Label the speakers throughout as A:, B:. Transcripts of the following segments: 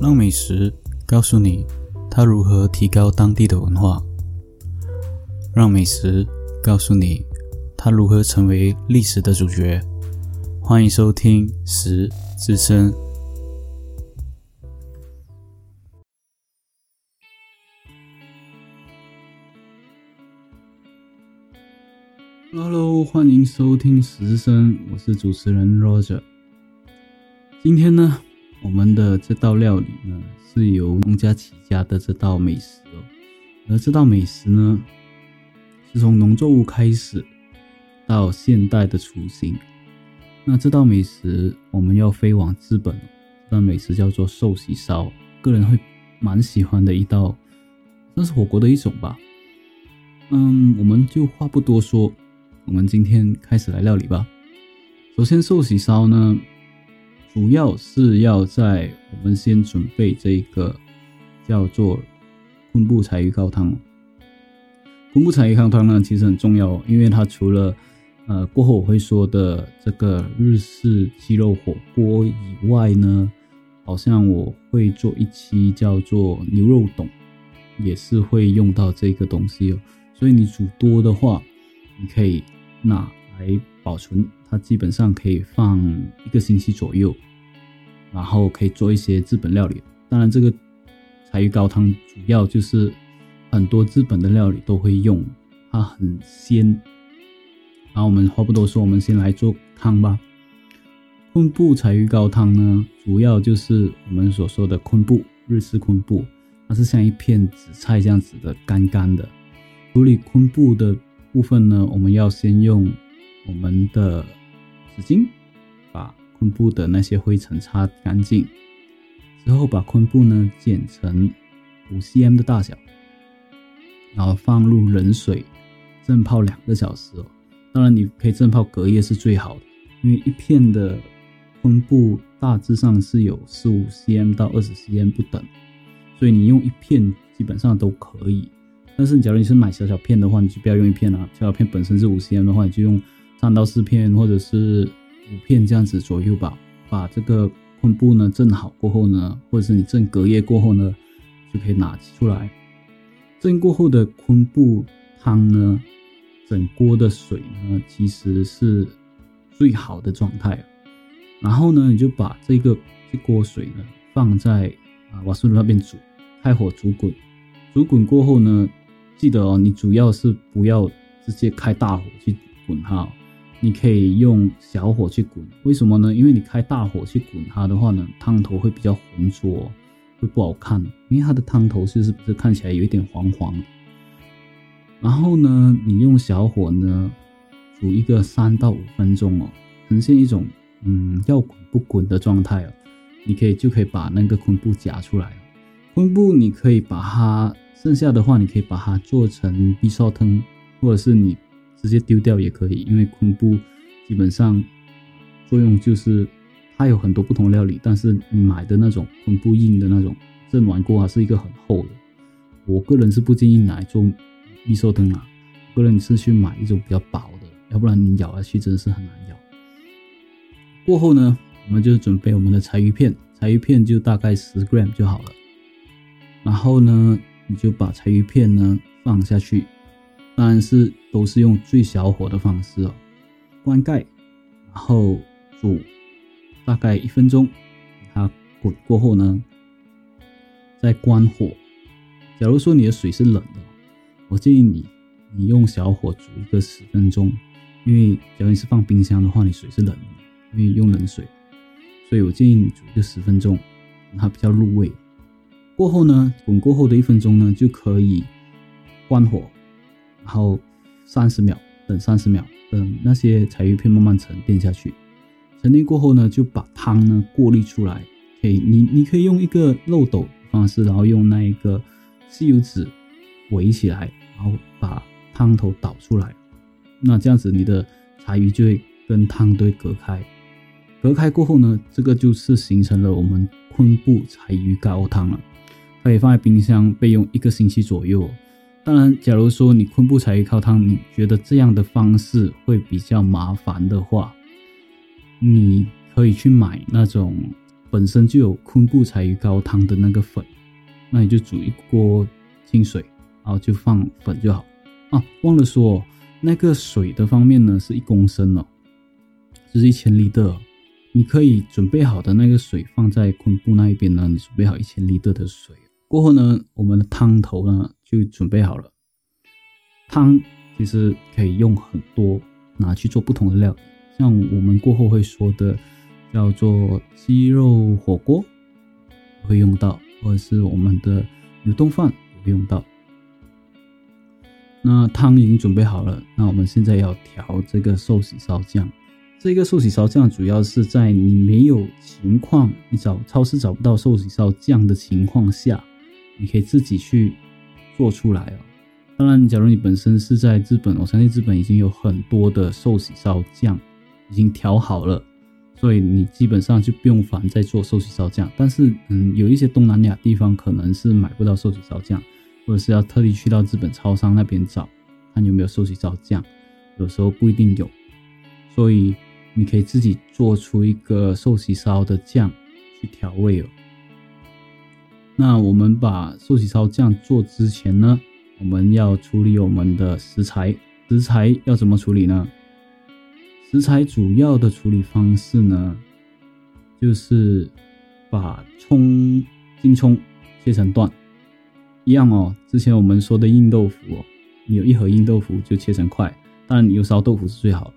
A: 让美食告诉你它如何提高当地的文化，让美食告诉你它如何成为历史的主角。欢迎收听《食之声》。Hello，欢迎收听《食之声》，我是主持人 Roger。今天呢？我们的这道料理呢，是由农家起家的这道美食哦。而这道美食呢，是从农作物开始到现代的雏形。那这道美食我们要飞往日本，这道美食叫做寿喜烧，个人会蛮喜欢的一道，算是火锅的一种吧。嗯，我们就话不多说，我们今天开始来料理吧。首先，寿喜烧呢。主要是要在我们先准备这个叫做昆布柴鱼高汤。昆布柴鱼高汤呢，其实很重要，因为它除了呃过后我会说的这个日式鸡肉火锅以外呢，好像我会做一期叫做牛肉董，也是会用到这个东西哦。所以你煮多的话，你可以拿来保存。它基本上可以放一个星期左右，然后可以做一些日本料理。当然，这个柴鱼高汤主要就是很多日本的料理都会用，它很鲜。然后我们话不多说，我们先来做汤吧。昆布柴鱼高汤呢，主要就是我们所说的昆布，日式昆布，它是像一片紫菜这样子的干干的。处理昆布的部分呢，我们要先用我们的。纸巾把昆布的那些灰尘擦干净之后，把昆布呢剪成五 cm 的大小，然后放入冷水浸泡两个小时哦。当然，你可以浸泡隔夜是最好的，因为一片的昆布大致上是有十五 cm 到二十 cm 不等，所以你用一片基本上都可以。但是，假如你是买小小片的话，你就不要用一片了。小小片本身是五 cm 的话，你就用。三到四片，或者是五片这样子左右吧。把这个昆布呢蒸好过后呢，或者是你蒸隔夜过后呢，就可以拿出来。蒸过后的昆布汤呢，整锅的水呢其实是最好的状态。然后呢，你就把这个这锅水呢放在啊瓦斯炉那边煮，开火煮滚。煮滚过后呢，记得哦，你主要是不要直接开大火去滚它。你可以用小火去滚，为什么呢？因为你开大火去滚它的话呢，汤头会比较浑浊，会不好看。因为它的汤头是是不是看起来有一点黄黄？然后呢，你用小火呢煮一个三到五分钟哦，呈现一种嗯要滚不滚的状态哦。你可以就可以把那个昆布夹出来昆布你可以把它剩下的话，你可以把它做成碧烧汤，或者是你。直接丢掉也可以，因为昆布基本上作用就是它有很多不同料理，但是你买的那种昆布印的那种蒸完过啊，是一个很厚的。我个人是不建议拿来做蜜寿汤啊，个人是去买一种比较薄的，要不然你咬下去真的是很难咬。过后呢，我们就准备我们的柴鱼片，柴鱼片就大概十 gram 就好了。然后呢，你就把柴鱼片呢放下去。当然是都是用最小火的方式哦，关盖，然后煮大概一分钟，它滚过后呢，再关火。假如说你的水是冷的，我建议你你用小火煮一个十分钟，因为假如你是放冰箱的话，你水是冷的，因为用冷水，所以我建议你煮一个十分钟，它比较入味。过后呢，滚过后的一分钟呢，就可以关火。然后三十秒，等三十秒，等那些柴鱼片慢慢沉淀下去。沉淀过后呢，就把汤呢过滤出来。可以，你你可以用一个漏斗方式，然后用那一个吸油纸围起来，然后把汤头倒出来。那这样子，你的柴鱼就会跟汤堆隔开。隔开过后呢，这个就是形成了我们昆布柴鱼高汤了。可以放在冰箱备用一个星期左右。当然，假如说你昆布柴鱼高汤，你觉得这样的方式会比较麻烦的话，你可以去买那种本身就有昆布柴鱼高汤的那个粉，那你就煮一锅清水，然后就放粉就好。啊，忘了说，那个水的方面呢，是一公升哦，就是一千立的。你可以准备好的那个水放在昆布那一边呢，你准备好一千立的水过后呢，我们的汤头呢就准备好了。汤其实可以用很多，拿去做不同的料，像我们过后会说的。叫做鸡肉火锅会用到，或者是我们的牛冻饭会用到。那汤已经准备好了，那我们现在要调这个寿喜烧酱。这个寿喜烧酱主要是在你没有情况，你找超市找不到寿喜烧酱的情况下，你可以自己去做出来哦。当然，假如你本身是在日本，我相信日本已经有很多的寿喜烧酱已经调好了。所以你基本上就不用烦再做寿喜烧酱，但是嗯，有一些东南亚地方可能是买不到寿喜烧酱，或者是要特地去到日本超商那边找，看有没有寿喜烧酱，有时候不一定有，所以你可以自己做出一个寿喜烧的酱去调味哦。那我们把寿喜烧酱做之前呢，我们要处理我们的食材，食材要怎么处理呢？食材主要的处理方式呢，就是把葱、金葱切成段，一样哦。之前我们说的硬豆腐哦，你有一盒硬豆腐就切成块，当然你有烧豆腐是最好的。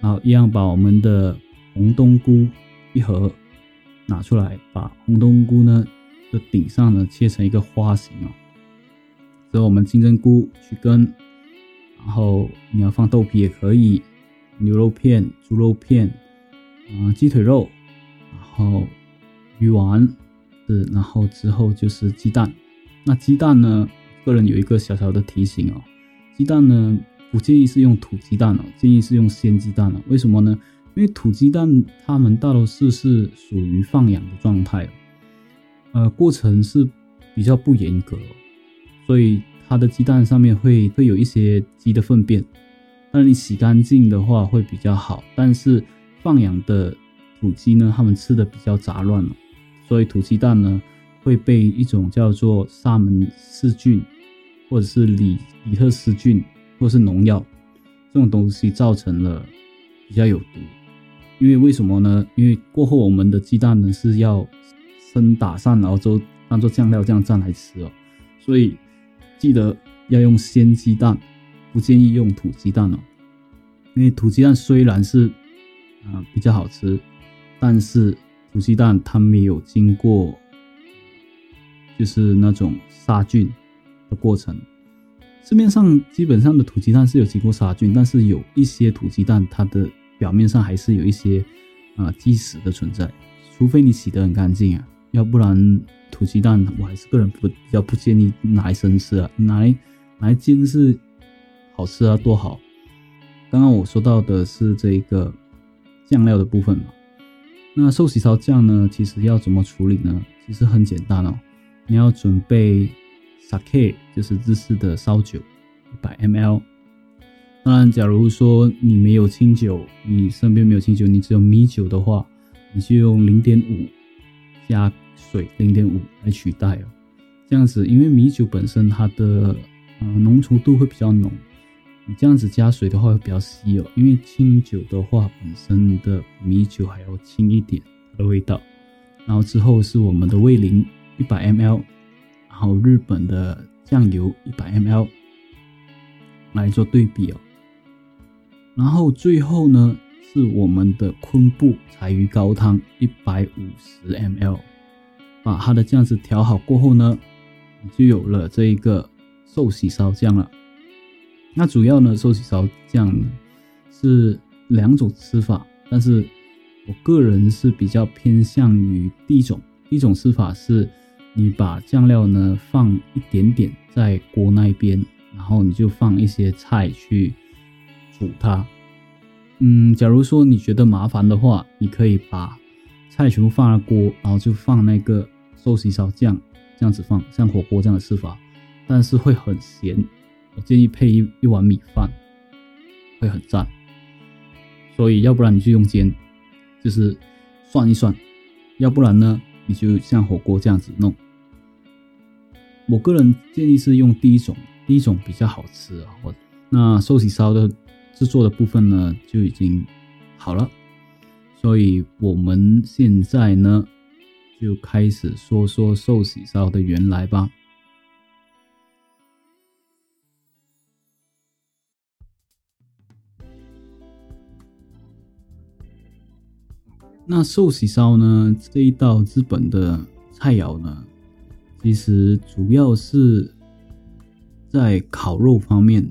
A: 然后一样把我们的红冬菇一盒拿出来，把红冬菇呢的顶上呢切成一个花形哦。之后我们金针菇去根，然后你要放豆皮也可以。牛肉片、猪肉片，啊，鸡腿肉，然后鱼丸，是，然后之后就是鸡蛋。那鸡蛋呢，个人有一个小小的提醒哦，鸡蛋呢不建议是用土鸡蛋哦，建议是用鲜鸡蛋哦。为什么呢？因为土鸡蛋它们大多数是属于放养的状态，呃，过程是比较不严格，所以它的鸡蛋上面会会有一些鸡的粪便。那你洗干净的话会比较好，但是放养的土鸡呢，它们吃的比较杂乱了所以土鸡蛋呢会被一种叫做沙门氏菌，或者是里里特斯菌，或是农药这种东西造成了比较有毒。因为为什么呢？因为过后我们的鸡蛋呢是要生打散，然后就当做酱料这样蘸来吃哦，所以记得要用鲜鸡蛋。不建议用土鸡蛋哦，因为土鸡蛋虽然是啊比较好吃，但是土鸡蛋它没有经过就是那种杀菌的过程。市面上基本上的土鸡蛋是有经过杀菌，但是有一些土鸡蛋它的表面上还是有一些啊鸡屎的存在，除非你洗得很干净啊，要不然土鸡蛋我还是个人不比较不建议拿来生吃啊，拿来拿来煎是。好吃啊，多好！刚刚我说到的是这个酱料的部分嘛。那寿喜烧酱呢，其实要怎么处理呢？其实很简单哦。你要准备 sake，就是日式的烧酒，一百 ml。当然，假如说你没有清酒，你身边没有清酒，你只有米酒的话，你就用零点五加水零点五来取代哦。这样子，因为米酒本身它的呃浓稠度会比较浓。你这样子加水的话会比较稀哦，因为清酒的话本身的米酒还要轻一点它的味道。然后之后是我们的味淋一百 ml，然后日本的酱油一百 ml 来做对比哦。然后最后呢是我们的昆布柴鱼高汤一百五十 ml，把它的酱汁调好过后呢，就有了这一个寿喜烧酱了。那主要呢，寿喜烧酱是两种吃法，但是我个人是比较偏向于第一种。一种吃法是，你把酱料呢放一点点在锅那边，然后你就放一些菜去煮它。嗯，假如说你觉得麻烦的话，你可以把菜全部放在锅，然后就放那个寿喜烧酱，这样子放，像火锅这样的吃法，但是会很咸。我建议配一一碗米饭，会很赞。所以要不然你就用煎，就是算一算，要不然呢，你就像火锅这样子弄。我个人建议是用第一种，第一种比较好吃啊。我那寿喜烧的制作的部分呢就已经好了，所以我们现在呢就开始说说寿喜烧的原来吧。那寿喜烧呢这一道日本的菜肴呢？其实主要是在烤肉方面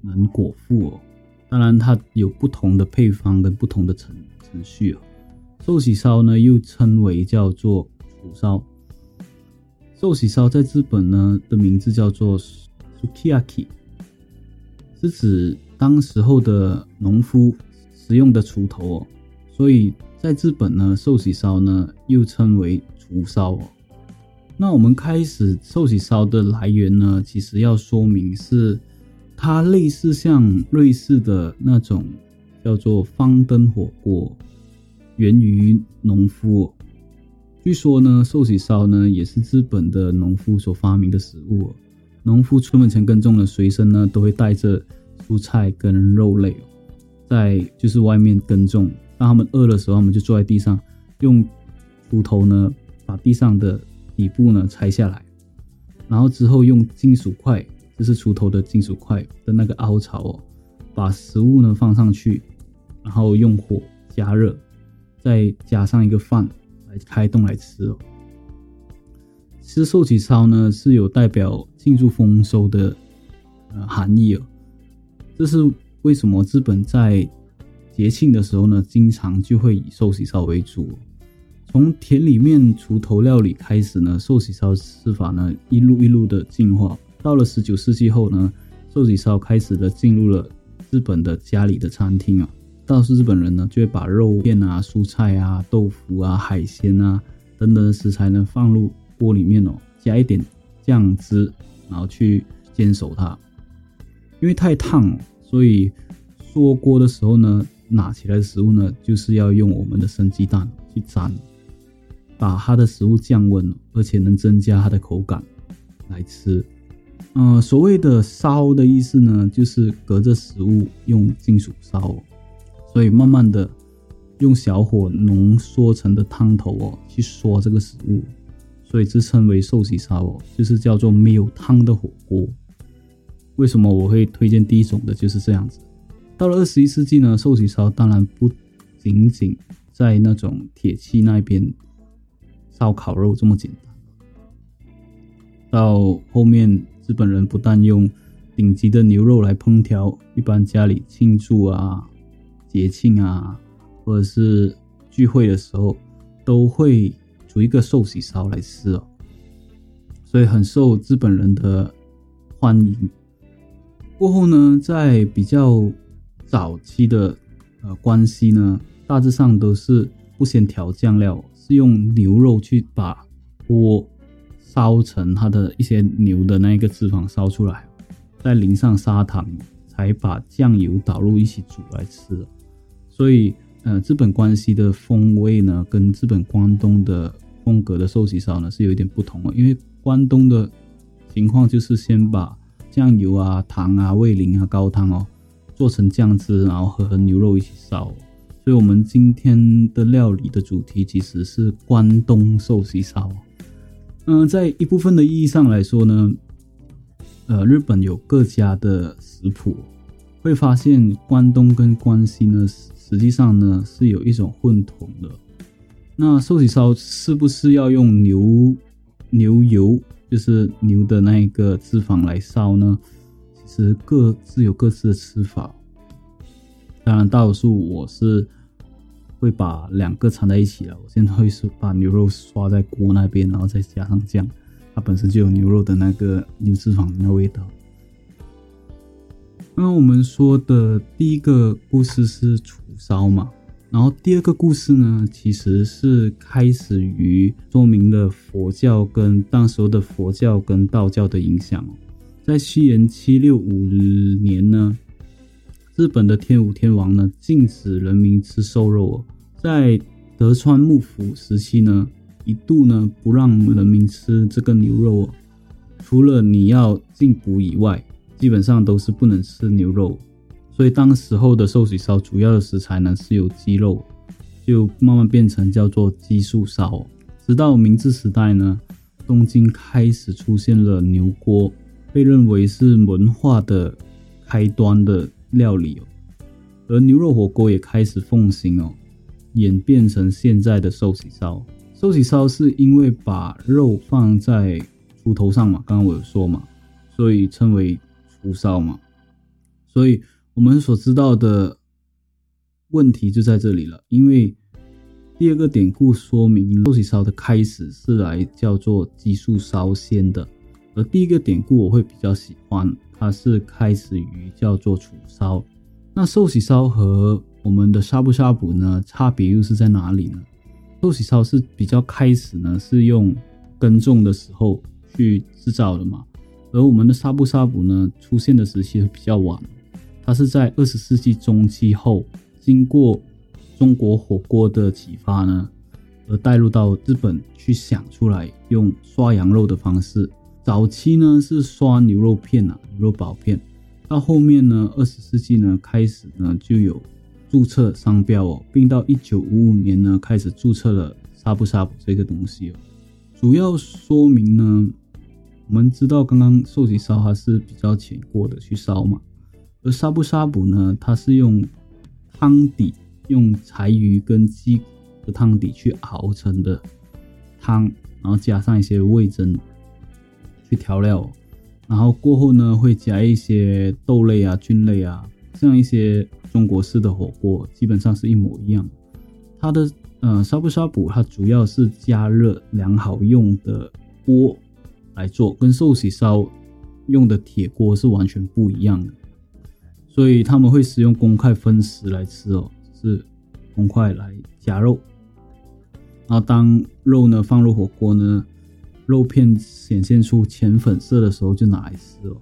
A: 能果腹哦，当然它有不同的配方跟不同的程程序哦。寿喜烧呢又称为叫做厨烧，寿喜烧在日本呢的名字叫做 sukiyaki，是指当时候的农夫使用的锄头哦，所以在日本呢寿喜烧呢又称为厨烧哦。那我们开始寿喜烧的来源呢？其实要说明是，它类似像瑞士的那种叫做方灯火锅，源于农夫。据说呢，寿喜烧呢也是日本的农夫所发明的食物。农夫出门前耕种的，随身呢都会带着蔬菜跟肉类，在就是外面耕种。当他们饿的时候，他们就坐在地上，用锄头呢把地上的。底部呢拆下来，然后之后用金属块，就是锄头的金属块的那个凹槽哦，把食物呢放上去，然后用火加热，再加上一个饭来开动来吃哦。吃寿喜烧呢是有代表庆祝丰收的呃含义哦，这是为什么日本在节庆的时候呢，经常就会以寿喜烧为主。从田里面锄头料理开始呢，寿喜烧吃法呢一路一路的进化。到了十九世纪后呢，寿喜烧开始了进入了日本的家里的餐厅啊。倒是日本人呢就会把肉片啊、蔬菜啊、豆腐啊、海鲜啊等等的食材呢放入锅里面哦，加一点酱汁，然后去煎熟它。因为太烫，所以说锅的时候呢，拿起来的食物呢就是要用我们的生鸡蛋去沾。把它的食物降温，而且能增加它的口感来吃。嗯，所谓的烧的意思呢，就是隔着食物用金属烧，所以慢慢的用小火浓缩成的汤头哦，去刷这个食物，所以自称为寿喜烧哦，就是叫做没有汤的火锅。为什么我会推荐第一种的？就是这样子。到了二十一世纪呢，寿喜烧当然不仅仅在那种铁器那边。烧烤肉这么简单，到后面日本人不但用顶级的牛肉来烹调，一般家里庆祝啊、节庆啊，或者是聚会的时候，都会煮一个寿喜烧来吃哦，所以很受日本人的欢迎。过后呢，在比较早期的呃关系呢，大致上都是不先调酱料。是用牛肉去把锅烧成它的一些牛的那个脂肪烧出来，再淋上砂糖，才把酱油倒入一起煮来吃。所以，呃，日本关西的风味呢，跟日本关东的风格的寿喜烧呢是有一点不同的。因为关东的情况就是先把酱油啊、糖啊、味淋啊、高汤哦做成酱汁，然后和牛肉一起烧。所以，我们今天的料理的主题其实是关东寿喜烧。嗯，在一部分的意义上来说呢，呃，日本有各家的食谱，会发现关东跟关西呢，实际上呢是有一种混同的。那寿喜烧是不是要用牛牛油，就是牛的那个脂肪来烧呢？其实各自有各自的吃法。当然，大多数我是会把两个掺在一起了。我现在会是把牛肉刷在锅那边，然后再加上酱，它本身就有牛肉的那个牛脂肪的那味道。那我们说的第一个故事是楚烧嘛，然后第二个故事呢，其实是开始于说明了佛教跟当时候的佛教跟道教的影响。在西元七六五年呢。日本的天武天王呢，禁止人民吃瘦肉哦。在德川幕府时期呢，一度呢不让人民吃这个牛肉哦，除了你要进补以外，基本上都是不能吃牛肉。所以当时候的寿喜烧主要的食材呢是有鸡肉，就慢慢变成叫做鸡素烧。直到明治时代呢，东京开始出现了牛锅，被认为是文化的开端的料理哦。而牛肉火锅也开始奉行哦，演变成现在的寿喜烧。寿喜烧是因为把肉放在猪头上嘛，刚刚我有说嘛，所以称为厨烧嘛，所以。我们所知道的问题就在这里了，因为第二个典故说明寿喜烧的开始是来叫做鸡素烧先的，而第一个典故我会比较喜欢，它是开始于叫做楚烧。那寿喜烧和我们的呷哺呷哺呢，差别又是在哪里呢？寿喜烧是比较开始呢，是用耕种的时候去制造的嘛，而我们的呷哺呷哺呢，出现的时期比较晚。它是在二十世纪中期后，经过中国火锅的启发呢，而带入到日本去想出来用刷羊肉的方式。早期呢是刷牛肉片啊，牛肉薄片。到后面呢，二十世纪呢开始呢就有注册商标哦，并到一九五五年呢开始注册了呷哺呷哺这个东西哦。主要说明呢，我们知道刚刚寿喜烧它是比较浅锅的去烧嘛。而呷哺呷哺呢，它是用汤底，用柴鱼跟鸡的汤底去熬成的汤，然后加上一些味增去调料，然后过后呢会加一些豆类啊、菌类啊，像一些中国式的火锅基本上是一模一样。它的呃呷哺呷哺，它主要是加热良好用的锅来做，跟寿喜烧用的铁锅是完全不一样的。所以他们会使用公筷分食来吃哦，是公筷来夹肉。然后当肉呢放入火锅呢，肉片显现出浅粉色的时候就拿来吃哦。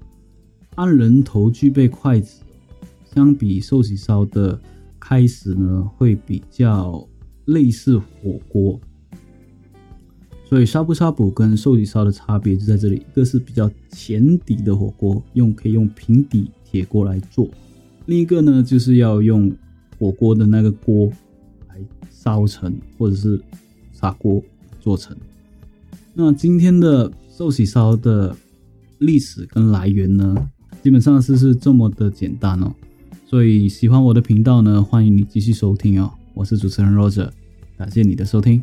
A: 按人头具备筷子，相比寿喜烧的开始呢，会比较类似火锅。所以呷哺呷哺跟寿喜烧的差别就在这里，一个是比较浅底的火锅，用可以用平底。铁锅来做，另一个呢就是要用火锅的那个锅来烧成，或者是砂锅做成。那今天的寿喜烧的历史跟来源呢，基本上是是这么的简单哦。所以喜欢我的频道呢，欢迎你继续收听哦。我是主持人 Roger，感谢你的收听。